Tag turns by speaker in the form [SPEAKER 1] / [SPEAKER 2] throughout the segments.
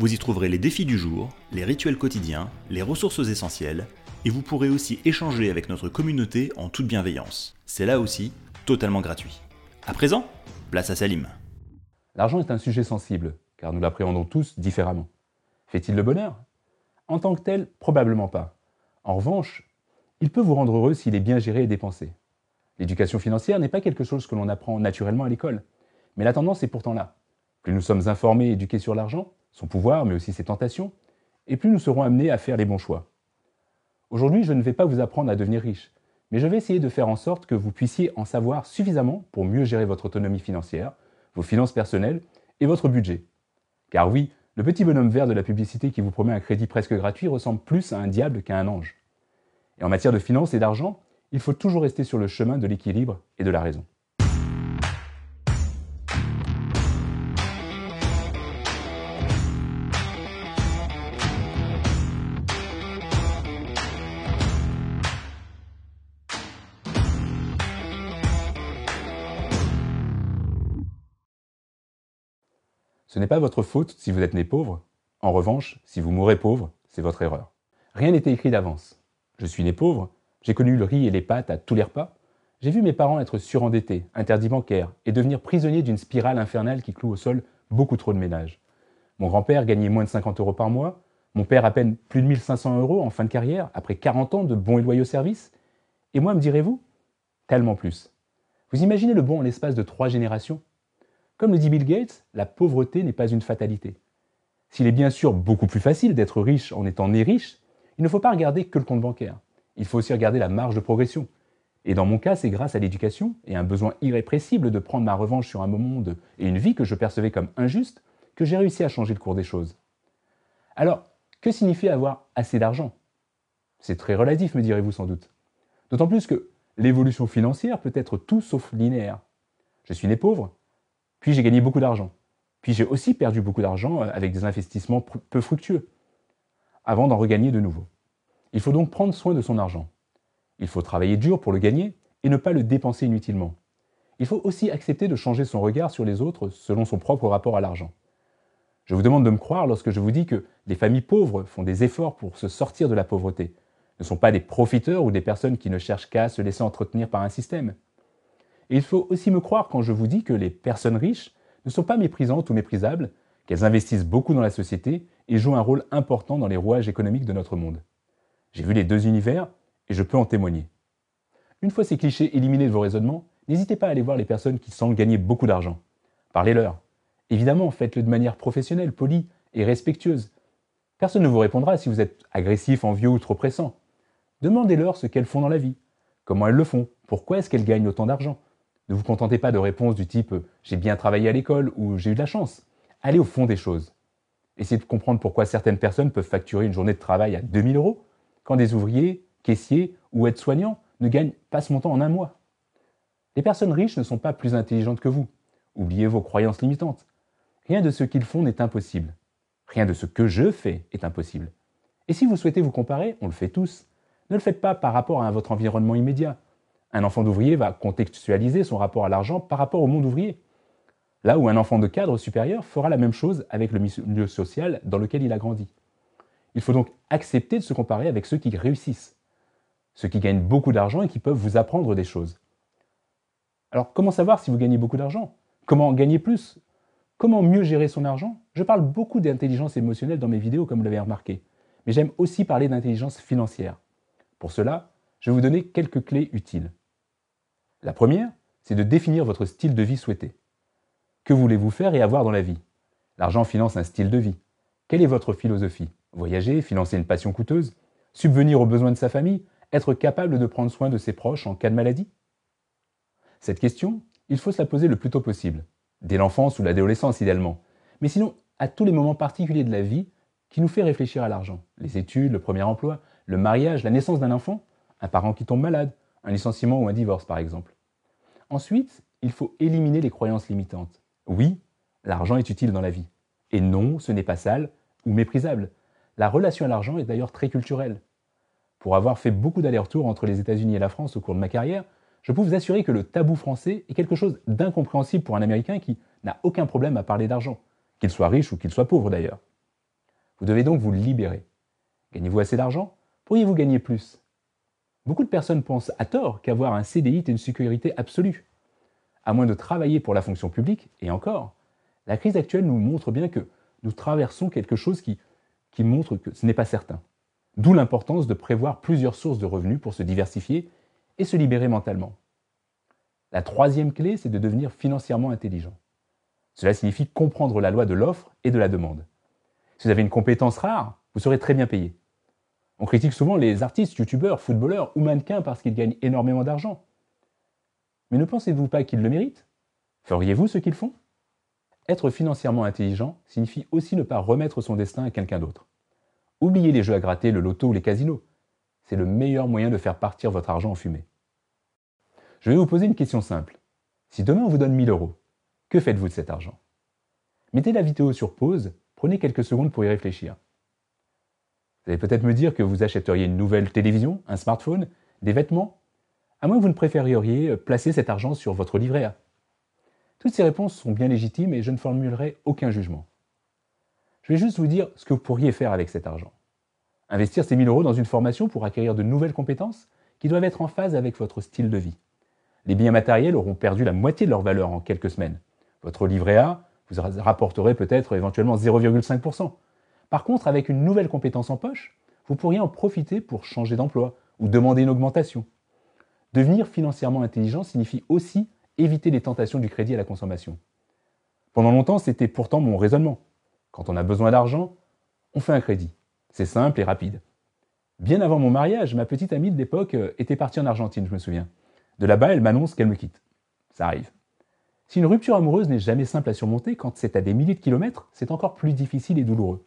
[SPEAKER 1] Vous y trouverez les défis du jour, les rituels quotidiens, les ressources essentielles et vous pourrez aussi échanger avec notre communauté en toute bienveillance. C'est là aussi totalement gratuit. À présent, place à Salim.
[SPEAKER 2] L'argent est un sujet sensible, car nous l'appréhendons tous différemment. Fait-il le bonheur? En tant que tel, probablement pas. En revanche, il peut vous rendre heureux s'il est bien géré et dépensé. L'éducation financière n'est pas quelque chose que l'on apprend naturellement à l'école, mais la tendance est pourtant là. Plus nous sommes informés et éduqués sur l'argent, son pouvoir, mais aussi ses tentations, et plus nous serons amenés à faire les bons choix. Aujourd'hui, je ne vais pas vous apprendre à devenir riche, mais je vais essayer de faire en sorte que vous puissiez en savoir suffisamment pour mieux gérer votre autonomie financière, vos finances personnelles et votre budget. Car oui, le petit bonhomme vert de la publicité qui vous promet un crédit presque gratuit ressemble plus à un diable qu'à un ange. Et en matière de finances et d'argent, il faut toujours rester sur le chemin de l'équilibre et de la raison. Ce n'est pas votre faute si vous êtes né pauvre. En revanche, si vous mourrez pauvre, c'est votre erreur. Rien n'était écrit d'avance. Je suis né pauvre, j'ai connu le riz et les pâtes à tous les repas. J'ai vu mes parents être surendettés, interdits bancaires, et devenir prisonniers d'une spirale infernale qui cloue au sol beaucoup trop de ménages. Mon grand-père gagnait moins de 50 euros par mois, mon père à peine plus de 1500 euros en fin de carrière, après 40 ans de bons et loyaux services. Et moi, me direz-vous? Tellement plus. Vous imaginez le bon en l'espace de trois générations? Comme le dit Bill Gates, la pauvreté n'est pas une fatalité. S'il est bien sûr beaucoup plus facile d'être riche en étant né riche, il ne faut pas regarder que le compte bancaire. Il faut aussi regarder la marge de progression. Et dans mon cas, c'est grâce à l'éducation et un besoin irrépressible de prendre ma revanche sur un monde et une vie que je percevais comme injuste que j'ai réussi à changer le cours des choses. Alors, que signifie avoir assez d'argent? C'est très relatif, me direz-vous sans doute. D'autant plus que l'évolution financière peut être tout sauf linéaire. Je suis né pauvre, puis j'ai gagné beaucoup d'argent. Puis j'ai aussi perdu beaucoup d'argent euh, avec des investissements peu fructueux, avant d'en regagner de nouveau. Il faut donc prendre soin de son argent. Il faut travailler dur pour le gagner et ne pas le dépenser inutilement. Il faut aussi accepter de changer son regard sur les autres selon son propre rapport à l'argent. Je vous demande de me croire lorsque je vous dis que les familles pauvres font des efforts pour se sortir de la pauvreté, ne sont pas des profiteurs ou des personnes qui ne cherchent qu'à se laisser entretenir par un système. Et il faut aussi me croire quand je vous dis que les personnes riches ne sont pas méprisantes ou méprisables, qu'elles investissent beaucoup dans la société et jouent un rôle important dans les rouages économiques de notre monde. J'ai vu les deux univers et je peux en témoigner. Une fois ces clichés éliminés de vos raisonnements, n'hésitez pas à aller voir les personnes qui semblent gagner beaucoup d'argent. Parlez-leur. Évidemment, faites-le de manière professionnelle, polie et respectueuse. Personne ne vous répondra si vous êtes agressif, envieux ou trop pressant. Demandez-leur ce qu'elles font dans la vie, comment elles le font, pourquoi est-ce qu'elles gagnent autant d'argent, ne vous contentez pas de réponses du type j'ai bien travaillé à l'école ou j'ai eu de la chance. Allez au fond des choses. Essayez de comprendre pourquoi certaines personnes peuvent facturer une journée de travail à 2000 euros quand des ouvriers, caissiers ou aides-soignants ne gagnent pas ce montant en un mois. Les personnes riches ne sont pas plus intelligentes que vous. Oubliez vos croyances limitantes. Rien de ce qu'ils font n'est impossible. Rien de ce que je fais est impossible. Et si vous souhaitez vous comparer, on le fait tous, ne le faites pas par rapport à votre environnement immédiat, un enfant d'ouvrier va contextualiser son rapport à l'argent par rapport au monde ouvrier. Là où un enfant de cadre supérieur fera la même chose avec le milieu social dans lequel il a grandi. Il faut donc accepter de se comparer avec ceux qui réussissent, ceux qui gagnent beaucoup d'argent et qui peuvent vous apprendre des choses. Alors comment savoir si vous gagnez beaucoup d'argent? Comment gagner plus? Comment mieux gérer son argent? Je parle beaucoup d'intelligence émotionnelle dans mes vidéos comme vous l'avez remarqué, mais j'aime aussi parler d'intelligence financière. Pour cela, je vais vous donner quelques clés utiles. La première, c'est de définir votre style de vie souhaité. Que voulez-vous faire et avoir dans la vie? L'argent finance un style de vie. Quelle est votre philosophie? Voyager, financer une passion coûteuse, subvenir aux besoins de sa famille, être capable de prendre soin de ses proches en cas de maladie? Cette question, il faut se la poser le plus tôt possible, dès l'enfance ou l'adolescence idéalement, mais sinon à tous les moments particuliers de la vie qui nous fait réfléchir à l'argent. Les études, le premier emploi, le mariage, la naissance d'un enfant, un parent qui tombe malade, un licenciement ou un divorce par exemple. Ensuite, il faut éliminer les croyances limitantes. Oui, l'argent est utile dans la vie. Et non, ce n'est pas sale ou méprisable. La relation à l'argent est d'ailleurs très culturelle. Pour avoir fait beaucoup d'allers-retours entre les États-Unis et la France au cours de ma carrière, je peux vous assurer que le tabou français est quelque chose d'incompréhensible pour un Américain qui n'a aucun problème à parler d'argent, qu'il soit riche ou qu'il soit pauvre d'ailleurs. Vous devez donc vous libérer. Gagnez-vous assez d'argent? Pourriez-vous gagner plus? Beaucoup de personnes pensent à tort qu'avoir un CDI est une sécurité absolue. À moins de travailler pour la fonction publique, et encore, la crise actuelle nous montre bien que nous traversons quelque chose qui, montre que ce n'est pas certain. D'où l'importance de prévoir plusieurs sources de revenus pour se diversifier et se libérer mentalement. La troisième clé, c'est de devenir financièrement intelligent. Cela signifie comprendre la loi de l'offre et de la demande. Si vous avez une compétence rare, vous serez très bien payé. On critique souvent les artistes, youtubeurs, footballeurs ou mannequins parce qu'ils gagnent énormément d'argent. Mais ne pensez-vous pas qu'ils le méritent? Feriez-vous ce qu'ils font? Être financièrement intelligent signifie aussi ne pas remettre son destin à quelqu'un d'autre. Oubliez les jeux à gratter, le loto ou les casinos. C'est le meilleur moyen de faire partir votre argent en fumée. Je vais vous poser une question simple. Si demain on vous donne 1000 euros, que faites-vous de cet argent? Mettez la vidéo sur pause Prenez quelques secondes pour y réfléchir. Vous allez peut-être me dire que vous achèteriez une nouvelle télévision, un smartphone, des vêtements, à moins que vous ne préfériez placer cet argent sur votre livret A. Toutes ces réponses sont bien légitimes et je ne formulerai aucun jugement. Je vais juste vous dire ce que vous pourriez faire avec cet argent. Investir ces 1000 euros dans une formation pour acquérir de nouvelles compétences qui doivent être en phase avec votre style de vie. Les biens matériels auront perdu la moitié de leur valeur en quelques semaines. Votre livret A vous rapporterez peut-être éventuellement 0,5%. Par contre, avec une nouvelle compétence en poche, vous pourriez en profiter pour changer d'emploi ou demander une augmentation. Devenir financièrement intelligent signifie aussi éviter les tentations du crédit à la consommation. Pendant longtemps, c'était pourtant mon raisonnement. Quand on a besoin d'argent, on fait un crédit. C'est simple et rapide. Bien avant mon mariage, ma petite amie de l'époque euh, était partie en Argentine, je me souviens. De là-bas, elle m'annonce qu'elle me quitte. Ça arrive. Si une rupture amoureuse n'est jamais simple à surmonter, quand c'est à des milliers de kilomètres, c'est encore plus difficile et douloureux.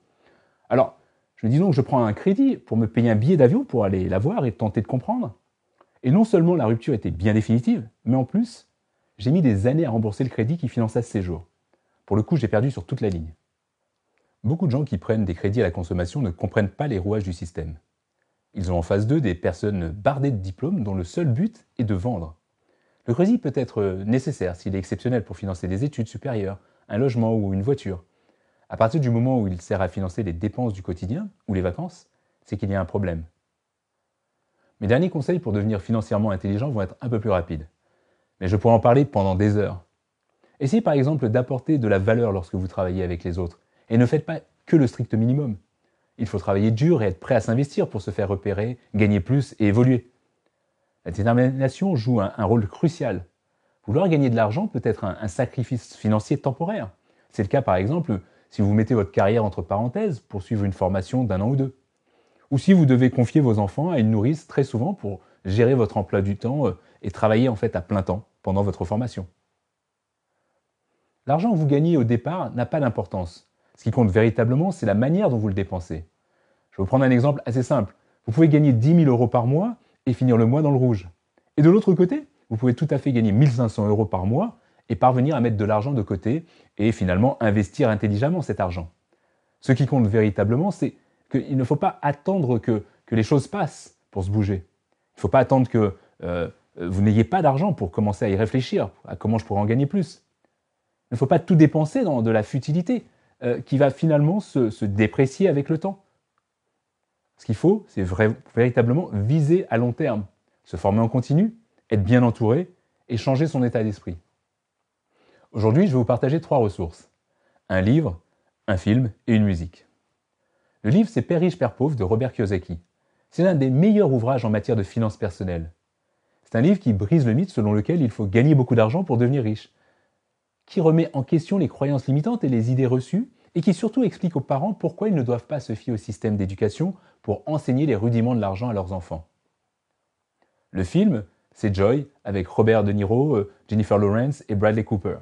[SPEAKER 2] Alors, je me dis donc je prends un crédit pour me payer un billet d'avion pour aller la voir et tenter de comprendre. Et non seulement la rupture était bien définitive, mais en plus, j'ai mis des années à rembourser le crédit qui finançait ce séjour. Pour le coup, j'ai perdu sur toute la ligne. Beaucoup de gens qui prennent des crédits à la consommation ne comprennent pas les rouages du système. Ils ont en face d'eux des personnes bardées de diplômes dont le seul but est de vendre. Le crédit peut être nécessaire s'il est exceptionnel pour financer des études supérieures, un logement ou une voiture. À partir du moment où il sert à financer les dépenses du quotidien ou les vacances, c'est qu'il y a un problème. Mes derniers conseils pour devenir financièrement intelligent vont être un peu plus rapides. Mais je pourrais en parler pendant des heures. Essayez par exemple d'apporter de la valeur lorsque vous travaillez avec les autres. Et ne faites pas que le strict minimum. Il faut travailler dur et être prêt à s'investir pour se faire repérer, gagner plus et évoluer. La détermination joue un, rôle crucial. Vouloir gagner de l'argent peut être un, sacrifice financier temporaire. C'est le cas par exemple si vous mettez votre carrière entre parenthèses pour suivre une formation d'un an ou deux. Ou si vous devez confier vos enfants à une nourrice très souvent pour gérer votre emploi du temps euh, et travailler en fait à plein temps pendant votre formation. L'argent que vous gagnez au départ n'a pas d'importance. Ce qui compte véritablement, c'est la manière dont vous le dépensez. Je vais vous prendre un exemple assez simple. Vous pouvez gagner 10 000 euros par mois et finir le mois dans le rouge. Et de l'autre côté, vous pouvez tout à fait gagner 1500 euros par mois et parvenir à mettre de l'argent de côté et finalement investir intelligemment cet argent. Ce qui compte véritablement, c'est qu'il ne faut pas attendre que, que, les choses passent pour se bouger. Il ne faut pas attendre que euh, vous n'ayez pas d'argent pour commencer à y réfléchir, à comment je pourrais en gagner plus. Il ne faut pas tout dépenser dans de la futilité euh, qui va finalement se, se déprécier avec le temps. Ce qu'il faut, c'est véritablement viser à long terme, se former en continu, être bien entouré et changer son état d'esprit. Aujourd'hui, je vais vous partager trois ressources. Un livre, un film et une musique. Le livre, c'est Père riche, Père pauvre de Robert Kiyosaki. C'est l'un des meilleurs ouvrages en matière de finances personnelles. C'est un livre qui brise le mythe selon lequel il faut gagner beaucoup d'argent pour devenir riche, qui remet en question les croyances limitantes et les idées reçues, et qui surtout explique aux parents pourquoi ils ne doivent pas se fier au système d'éducation pour enseigner les rudiments de l'argent à leurs enfants. Le film, c'est Joy, avec Robert De Niro, euh, Jennifer Lawrence et Bradley Cooper.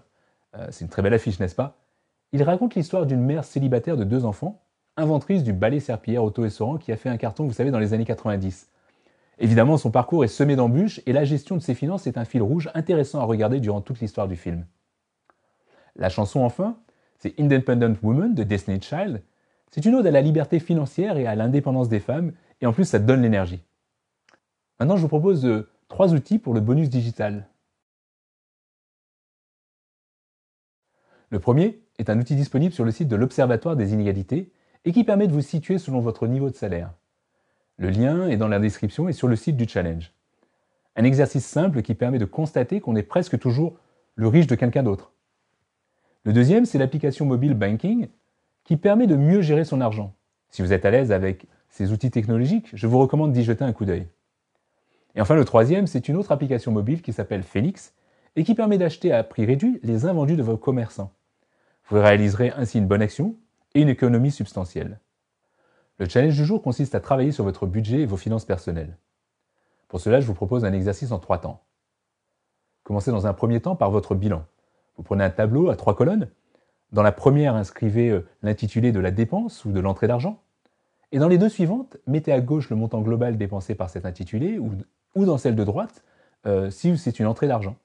[SPEAKER 2] Euh, c'est une très belle affiche, n'est-ce pas? Il raconte l'histoire d'une mère célibataire de deux enfants, inventrice du balai serpillière auto-essorant qui a fait un carton, vous savez, dans les années 90. Évidemment, son parcours est semé d'embûches et la gestion de ses finances est un fil rouge intéressant à regarder durant toute l'histoire du film. La chanson enfin, c'est Independent Woman de Destiny Child. C'est une ode à la liberté financière et à l'indépendance des femmes, et en plus ça donne l'énergie. Maintenant, je vous propose euh, trois outils pour le bonus digital. Le premier est un outil disponible sur le site de l'Observatoire des inégalités et qui permet de vous situer selon votre niveau de salaire. Le lien est dans la description et sur le site du challenge. Un exercice simple qui permet de constater qu'on est presque toujours le riche de quelqu'un d'autre. Le deuxième, c'est l'application mobile Banking qui permet de mieux gérer son argent. Si vous êtes à l'aise avec ces outils technologiques, je vous recommande d'y jeter un coup d'œil. Et enfin, le troisième, c'est une autre application mobile qui s'appelle Phoenix et qui permet d'acheter à prix réduit les invendus de vos commerçants. Vous réaliserez ainsi une bonne action et une économie substantielle. Le challenge du jour consiste à travailler sur votre budget et vos finances personnelles. Pour cela, je vous propose un exercice en trois temps. Commencez dans un premier temps par votre bilan. Vous prenez un tableau à trois colonnes. Dans la première, inscrivez euh, l'intitulé de la dépense ou de l'entrée d'argent. Et dans les deux suivantes, mettez à gauche le montant global dépensé par cet intitulé ou, dans celle de droite euh, si c'est une entrée d'argent.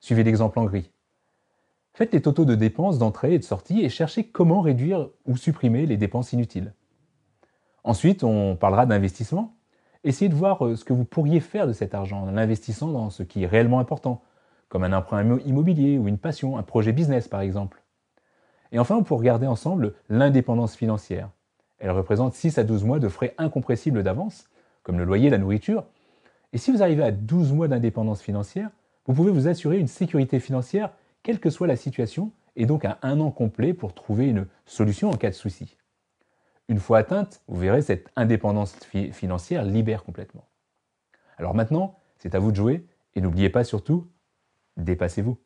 [SPEAKER 2] Suivez l'exemple en gris. Faites les totaux de dépenses d'entrée et de sortie et cherchez comment réduire ou supprimer les dépenses inutiles. Ensuite, on parlera d'investissement. Essayez de voir euh, ce que vous pourriez faire de cet argent en investissant dans ce qui est réellement important, comme un emprunt immobilier ou une passion, un projet business par exemple. Et enfin, on peut regarder ensemble l'indépendance financière. Elle représente 6 à 12 mois de frais incompressibles d'avance, comme le loyer, la nourriture. Et si vous arrivez à 12 mois d'indépendance financière, vous pouvez vous assurer une sécurité financière, quelle que soit la situation, et donc à un an complet pour trouver une solution en cas de souci. Une fois atteinte, vous verrez, cette indépendance financière libère complètement. Alors maintenant, c'est à vous de jouer, et n'oubliez pas surtout, dépassez-vous.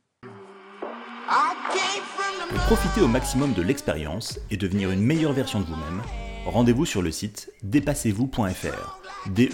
[SPEAKER 1] Pour profiter au maximum de l'expérience et devenir une meilleure version de vous-même, rendez-vous sur le site dépassez-vous.fr. D